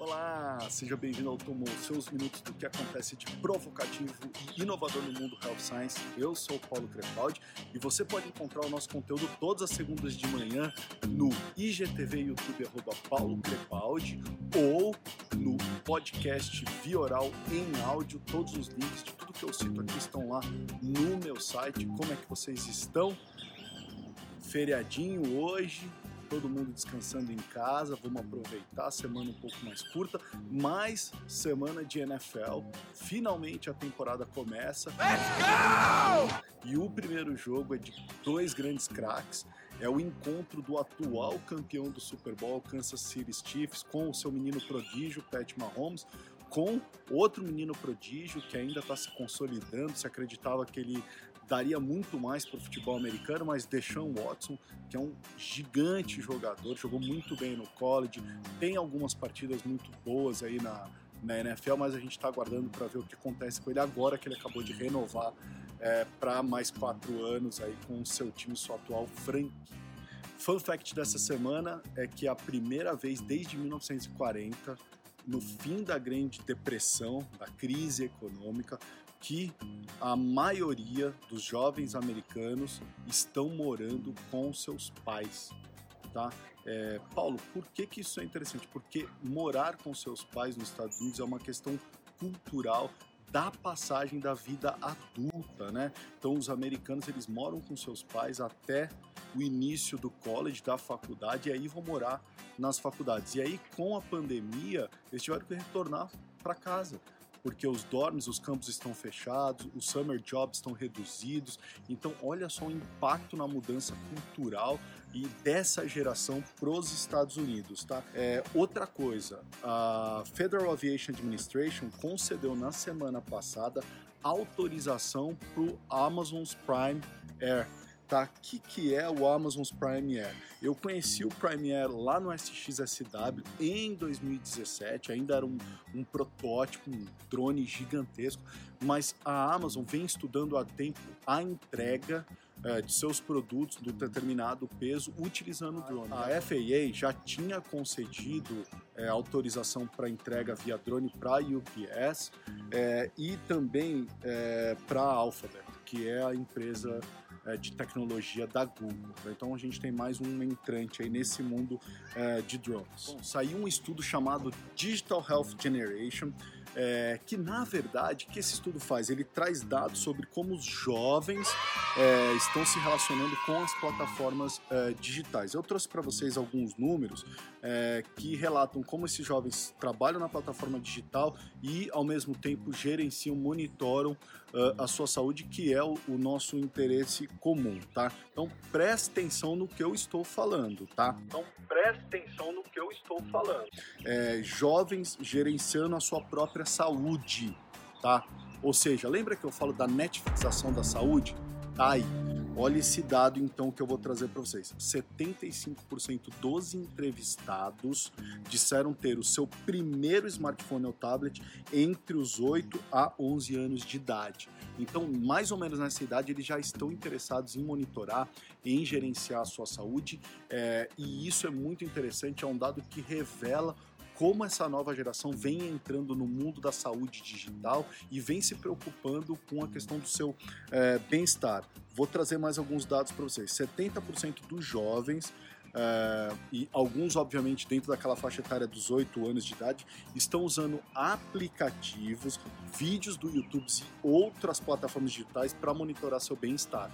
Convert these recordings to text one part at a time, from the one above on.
Olá, seja bem-vindo ao Tomou, seus minutos do que acontece de provocativo e inovador no mundo Health Science. Eu sou o Paulo Crepaldi e você pode encontrar o nosso conteúdo todas as segundas de manhã no IGTV YouTube arroba Paulo Crepaldi ou no podcast Vioral em áudio. Todos os links de tudo que eu cito aqui estão lá no meu site. Como é que vocês estão? Feriadinho hoje, todo mundo descansando em casa, vamos aproveitar a semana um pouco mais curta, mais semana de NFL. Finalmente a temporada começa. Let's go! E o primeiro jogo é de dois grandes craques. É o encontro do atual campeão do Super Bowl, Kansas City Chiefs, com o seu menino prodígio, Pat Mahomes, com outro menino prodígio que ainda está se consolidando. Se acreditava que ele daria muito mais para o futebol americano, mas Deshaun Watson, que é um gigante jogador, jogou muito bem no college, tem algumas partidas muito boas aí na, na NFL, mas a gente está aguardando para ver o que acontece com ele agora que ele acabou de renovar é, para mais quatro anos aí com o seu time, sua atual franquia. Fun fact dessa semana é que é a primeira vez desde 1940 no fim da Grande Depressão, da crise econômica, que a maioria dos jovens americanos estão morando com seus pais. Tá? É, Paulo, por que, que isso é interessante? Porque morar com seus pais nos Estados Unidos é uma questão cultural da passagem da vida adulta, né? Então os americanos eles moram com seus pais até o início do college, da faculdade, e aí vão morar nas faculdades. E aí com a pandemia eles tiveram que retornar para casa porque os dormes, os campos estão fechados, os summer jobs estão reduzidos. Então, olha só o impacto na mudança cultural e dessa geração para os Estados Unidos, tá? É, outra coisa, a Federal Aviation Administration concedeu na semana passada autorização para o Amazon's Prime Air tá? O que, que é o Amazon Prime Air? Eu conheci o Prime Air lá no SXSW em 2017, ainda era um, um protótipo, um drone gigantesco, mas a Amazon vem estudando há tempo a entrega é, de seus produtos do determinado peso utilizando o drone. A FAA já tinha concedido é, autorização para entrega via drone para a UPS é, e também é, para a Alphabet, que é a empresa é, de tecnologia da Google. Então a gente tem mais um entrante aí nesse mundo é, de drones. Bom, saiu um estudo chamado Digital Health Generation, é, que na verdade, o que esse estudo faz? Ele traz dados sobre como os jovens é, estão se relacionando com as plataformas é, digitais. Eu trouxe para vocês alguns números é, que relatam como esses jovens trabalham na plataforma digital e, ao mesmo tempo, gerenciam, monitoram uh, a sua saúde, que é o, o, nosso interesse comum, tá? Então, preste atenção no que eu estou falando, tá? Então, preste atenção no que eu estou falando. É, jovens gerenciando a sua própria saúde, tá? Ou seja, lembra que eu falo da netflixação da saúde? Tá aí. Olha esse dado então que eu vou trazer para vocês. 75% dos entrevistados disseram ter o seu primeiro smartphone ou tablet entre os 8 a 11 anos de idade. Então, mais ou menos nessa idade, eles já estão interessados em monitorar, em gerenciar a sua saúde, é, e isso é muito interessante, é um dado que revela como essa nova geração vem entrando no mundo da saúde digital e vem se preocupando com a questão do seu é, bem-estar. Vou trazer mais alguns dados para vocês. 70% dos jovens Uh, e alguns, obviamente, dentro daquela faixa etária dos 8 anos de idade, estão usando aplicativos, vídeos do YouTube e outras plataformas digitais para monitorar seu bem-estar.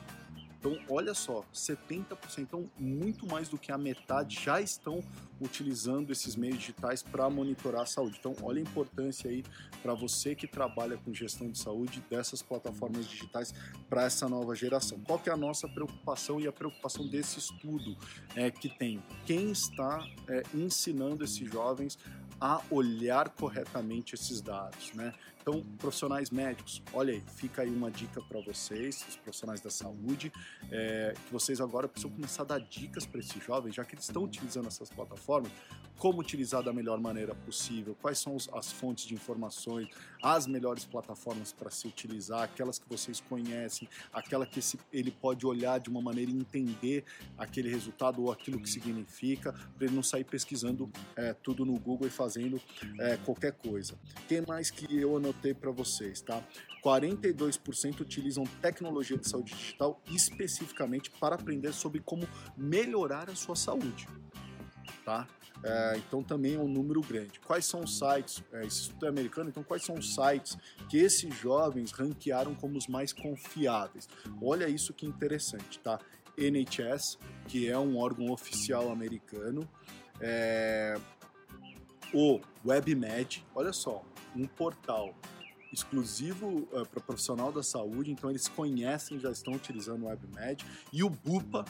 Então, olha só, 70%, então muito mais do que a metade já estão utilizando esses meios digitais para monitorar a saúde. Então, olha a importância aí para você que trabalha com gestão de saúde dessas plataformas digitais para essa nova geração. Qual que é a nossa preocupação e a preocupação desse estudo é, que tem? Quem está é, ensinando esses jovens a olhar corretamente esses dados, né? Então, profissionais médicos, olha aí, fica aí uma dica para vocês, os profissionais da saúde, é, que vocês agora precisam começar a dar dicas para esses jovens, já que eles estão utilizando essas plataformas, como utilizar da melhor maneira possível, quais são as fontes de informações, as melhores plataformas para se utilizar, aquelas que vocês conhecem, aquela que ele pode olhar de uma maneira e entender aquele resultado ou aquilo que significa, para ele não sair pesquisando é, tudo no Google e fazendo é, qualquer coisa. Quem mais que eu anotei para vocês, tá? 42% utilizam tecnologia de saúde digital especificamente para aprender sobre como melhorar a sua saúde. Tá? É, então também é um número grande. Quais são os sites? É, esse estudo é americano, então quais são os sites que esses jovens ranquearam como os mais confiáveis? Olha isso que interessante, tá? NHS, que é um órgão oficial americano, é, o WebMed, olha só, um portal exclusivo uh, para profissional da saúde, então eles conhecem, já estão utilizando o WebMed, e o BUPA,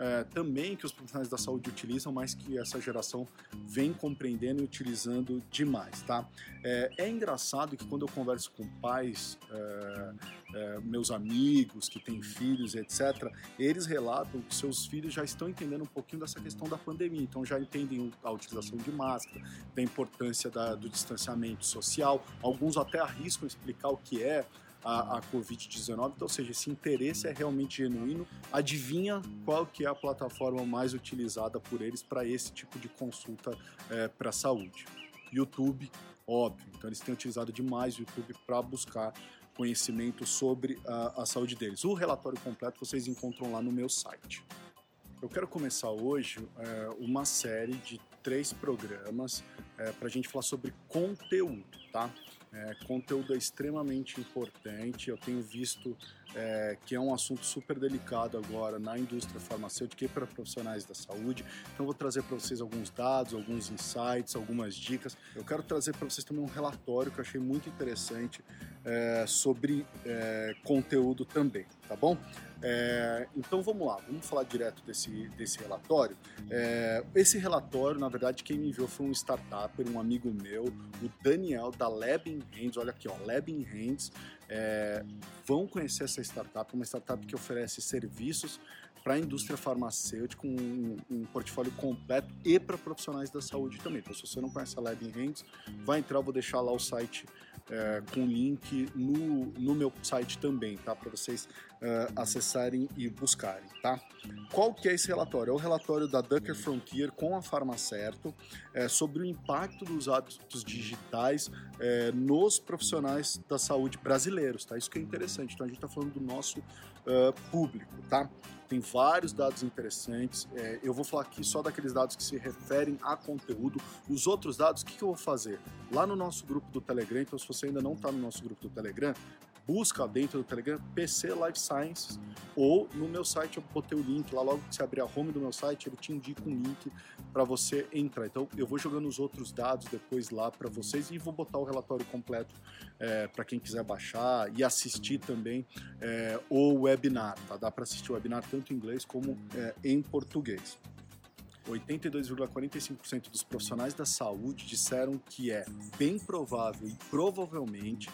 é, também que os profissionais da saúde utilizam, mas que essa geração vem compreendendo e utilizando demais, tá? É, é engraçado que quando eu converso com pais, é, é meus amigos que têm filhos, etc., eles relatam que seus filhos já estão entendendo um pouquinho dessa questão da pandemia, então já entendem a utilização de máscara, da importância da, do distanciamento social, alguns até arriscam explicar o que é a, a Covid-19, então, ou seja, esse interesse é realmente genuíno. Adivinha qual que é a plataforma mais utilizada por eles para esse tipo de consulta é, para a saúde? YouTube, óbvio. Então eles têm utilizado demais o YouTube para buscar conhecimento sobre a, a, saúde deles. O relatório completo vocês encontram lá no meu site. Eu quero começar hoje é, uma série de três programas é, para a gente falar sobre conteúdo, tá? É, conteúdo é extremamente importante. Eu tenho visto é, que é um assunto super delicado agora na indústria farmacêutica e para profissionais da saúde. Então, vou trazer para vocês alguns dados, alguns insights, algumas dicas. Eu quero trazer para vocês também um relatório que eu achei muito interessante é, sobre é, conteúdo também, tá bom? É, então vamos lá, vamos falar direto desse, desse relatório. É, esse relatório, na verdade, quem me enviou foi um startuper, um amigo meu, o Daniel da Lab in Hands. Olha aqui, ó, Lab in Hands. É, vão conhecer essa startup, uma startup que oferece serviços para a indústria farmacêutica, um, um, portfólio completo e para profissionais da saúde também. Então, se você não conhece a Lab in Hands, vai entrar, eu vou deixar lá o site é, com link no, no meu site também, tá? Para vocês é, acessarem e buscarem, tá? Qual que é esse relatório? É o relatório da Ducker Frontier com a Farmacerto é, sobre o impacto dos hábitos digitais é, nos profissionais da saúde brasileiros, tá? Isso que é interessante. Então a gente está falando do nosso uh, público, tá? Tem vários dados interessantes. É, eu vou falar aqui só daqueles dados que se referem a conteúdo. Os outros dados, o que, que eu vou fazer? Lá no nosso grupo do Telegram, então se você ainda não está no nosso grupo do Telegram, busca dentro do Telegram PC Life Sciences ou no meu site eu botei o link lá logo que você abrir a home do meu site ele te indica um link para você entrar. Então eu vou jogando os outros dados depois lá para vocês e vou botar o relatório completo é, para quem quiser baixar e assistir também é, o webinar. Tá? Dá para assistir o webinar tanto em inglês como é, em português. 82,45% dos profissionais da saúde disseram que é bem provável e provavelmente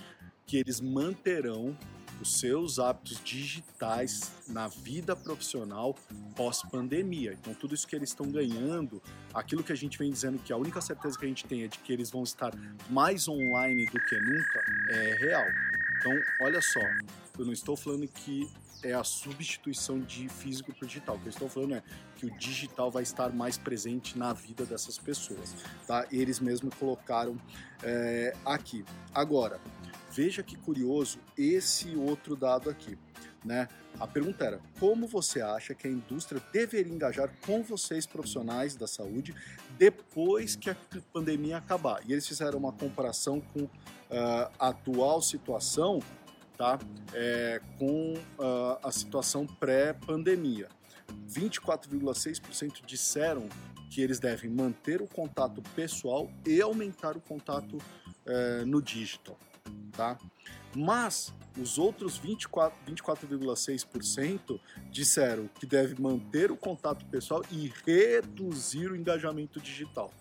que eles manterão os seus hábitos digitais na vida profissional pós-pandemia. Então, tudo isso que eles estão ganhando, aquilo que a gente vem dizendo que a única certeza que a gente tem é de que eles vão estar mais online do que nunca, é real. Então, olha só, eu não estou falando que é a substituição de físico por digital. O que eu estou falando é que o digital vai estar mais presente na vida dessas pessoas, tá? Eles mesmo colocaram é, aqui. Agora, Veja que curioso esse outro dado aqui. Né? A pergunta era: como você acha que a indústria deveria engajar com vocês, profissionais da saúde, depois que a pandemia acabar? E eles fizeram uma comparação com uh, a atual situação tá? É, com uh, a situação pré-pandemia. 24,6% disseram que eles devem manter o contato pessoal e aumentar o contato uh, no digital tá? Mas os outros 24,6% 24 disseram que deve manter o contato pessoal e reduzir o engajamento digital.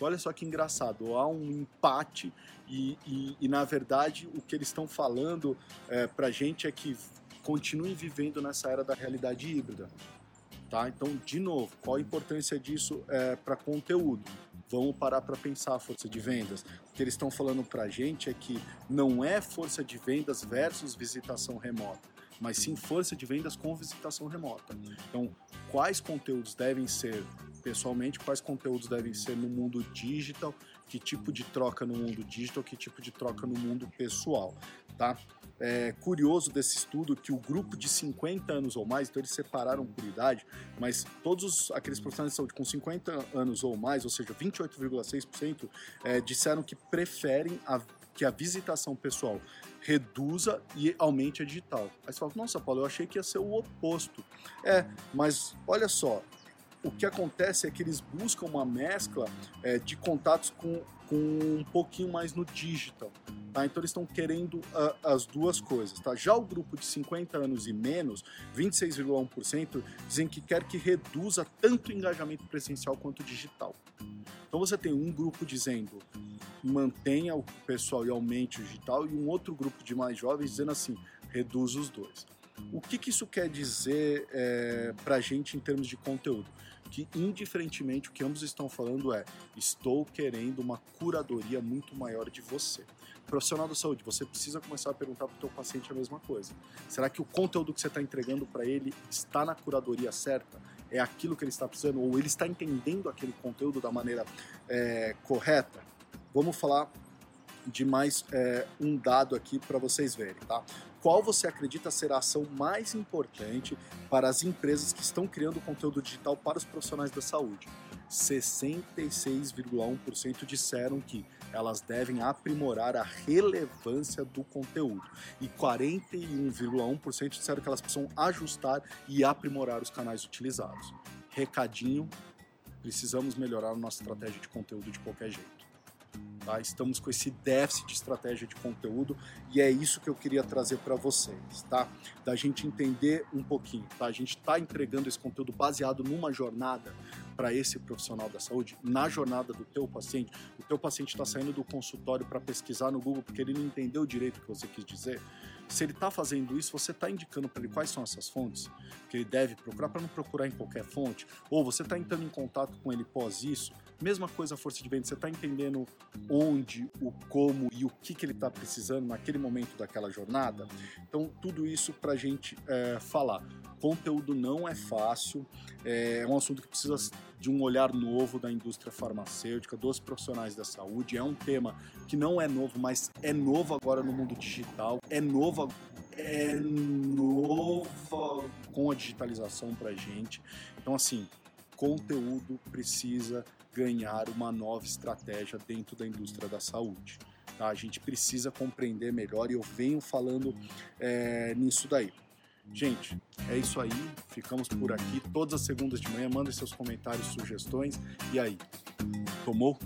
Olha só que engraçado, há um empate e, e, e na verdade o que eles estão falando é, para a gente é que continuem vivendo nessa era da realidade híbrida. Tá? Então, de novo, qual a importância disso é, para conteúdo? Vamos parar para pensar a força de vendas. O que eles estão falando para a gente é que não é força de vendas versus visitação remota, mas sim força de vendas com visitação remota. Então, quais conteúdos devem ser pessoalmente, quais conteúdos devem ser no mundo digital, que tipo de troca no mundo digital, que tipo de troca no mundo pessoal, tá? É, curioso desse estudo que o grupo de 50 anos ou mais, então eles separaram por idade, mas todos aqueles profissionais de saúde com 50 anos ou mais, ou seja, 28,6%, é, disseram que preferem a, que a visitação pessoal reduza e aumente a digital. Aí você fala, nossa, Paulo, eu achei que ia ser o oposto. É, mas olha só, o que acontece é que eles buscam uma mescla é, de contatos com, com um pouquinho mais no digital. Tá? Então eles estão querendo uh, as duas coisas. Tá? Já o grupo de 50 anos e menos, 26,1%, dizem que quer que reduza tanto o engajamento presencial quanto digital. Então você tem um grupo dizendo mantenha o pessoal e aumente o digital, e um outro grupo de mais jovens dizendo assim, reduz os dois. O que, que isso quer dizer é, para a gente em termos de conteúdo? Que, indiferentemente, o que ambos estão falando é: estou querendo uma curadoria muito maior de você. Profissional da saúde, você precisa começar a perguntar para o teu paciente a mesma coisa. Será que o conteúdo que você está entregando para ele está na curadoria certa? É aquilo que ele está precisando? Ou ele está entendendo aquele conteúdo da maneira é, correta? Vamos falar de mais é, um dado aqui para vocês verem, tá? Qual você acredita ser a ação mais importante para as empresas que estão criando conteúdo digital para os profissionais da saúde? 66,1% disseram que elas devem aprimorar a relevância do conteúdo. E 41,1% disseram que elas precisam ajustar e aprimorar os canais utilizados. Recadinho, precisamos melhorar a nossa estratégia de conteúdo de qualquer jeito. Tá? Estamos com esse déficit de estratégia de conteúdo e é isso que eu queria trazer para vocês, tá? Da gente entender um pouquinho, tá? A gente está entregando esse conteúdo baseado numa jornada para esse profissional da saúde, na jornada do teu paciente. O teu paciente está saindo do consultório para pesquisar no Google porque ele não entendeu direito o que você quis dizer. Se ele está fazendo isso, você está indicando para ele quais são essas fontes que ele deve procurar para não procurar em qualquer fonte, ou você está entrando em contato com ele pós isso Mesma coisa a força de venda, você está entendendo onde, o como e o que, que ele está precisando naquele momento daquela jornada. Então, tudo isso para a gente é, falar. Conteúdo não é fácil, é, é um assunto que precisa de um olhar novo da indústria farmacêutica, dos profissionais da saúde. É um tema que não é novo, mas é novo agora no mundo digital, é novo é novo com a digitalização para gente. Então, assim, conteúdo precisa ganhar uma nova estratégia dentro da indústria da saúde. Tá? A gente precisa compreender melhor e eu venho falando é, nisso daí. Gente, é isso aí. Ficamos por aqui todas as segundas de manhã. Mandem seus comentários, sugestões. E aí, tomou?